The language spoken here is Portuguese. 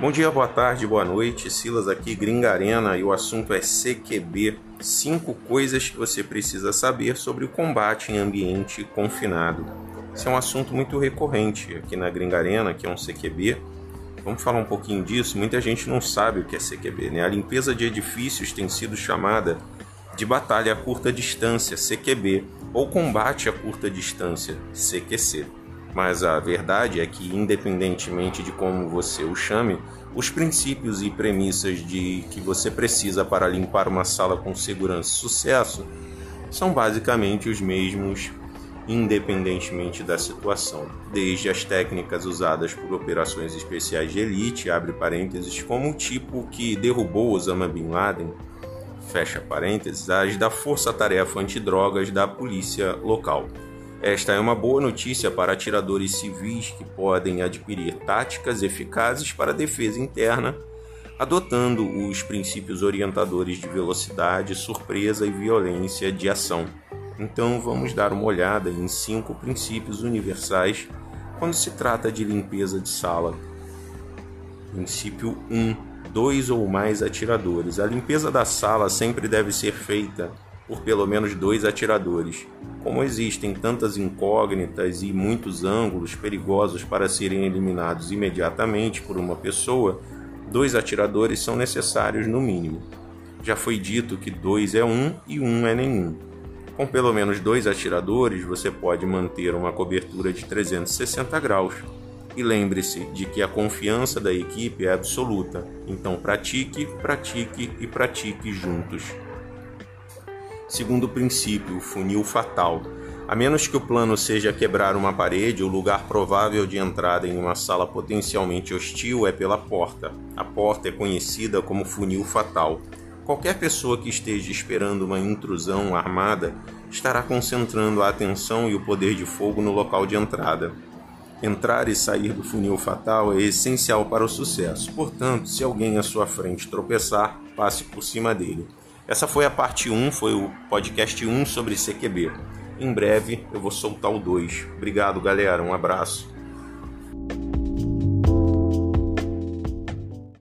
Bom dia, boa tarde, boa noite. Silas aqui, Gringa Arena, e o assunto é CQB. Cinco coisas que você precisa saber sobre o combate em ambiente confinado. Esse é um assunto muito recorrente aqui na Gringa Arena, que é um CQB. Vamos falar um pouquinho disso. Muita gente não sabe o que é CQB, né? A limpeza de edifícios tem sido chamada de batalha a curta distância, CQB, ou combate a curta distância, CQC. Mas a verdade é que, independentemente de como você o chame, os princípios e premissas de que você precisa para limpar uma sala com segurança e sucesso são basicamente os mesmos, independentemente da situação. Desde as técnicas usadas por operações especiais de elite, abre parênteses, como o tipo que derrubou Osama Bin Laden, fecha parênteses, as da Força-Tarefa Antidrogas da polícia local. Esta é uma boa notícia para atiradores civis que podem adquirir táticas eficazes para defesa interna, adotando os princípios orientadores de velocidade, surpresa e violência de ação. Então vamos dar uma olhada em cinco princípios universais quando se trata de limpeza de sala. Princípio 1: dois ou mais atiradores. A limpeza da sala sempre deve ser feita por pelo menos dois atiradores. Como existem tantas incógnitas e muitos ângulos perigosos para serem eliminados imediatamente por uma pessoa, dois atiradores são necessários no mínimo. Já foi dito que dois é um e um é nenhum. Com pelo menos dois atiradores, você pode manter uma cobertura de 360 graus. E lembre-se de que a confiança da equipe é absoluta, então pratique, pratique e pratique juntos. Segundo princípio, o funil fatal. A menos que o plano seja quebrar uma parede, o lugar provável de entrada em uma sala potencialmente hostil é pela porta. A porta é conhecida como funil fatal. Qualquer pessoa que esteja esperando uma intrusão armada estará concentrando a atenção e o poder de fogo no local de entrada. Entrar e sair do funil fatal é essencial para o sucesso, portanto, se alguém à sua frente tropeçar, passe por cima dele. Essa foi a parte 1, foi o podcast 1 sobre CQB. Em breve eu vou soltar o 2. Obrigado, galera. Um abraço.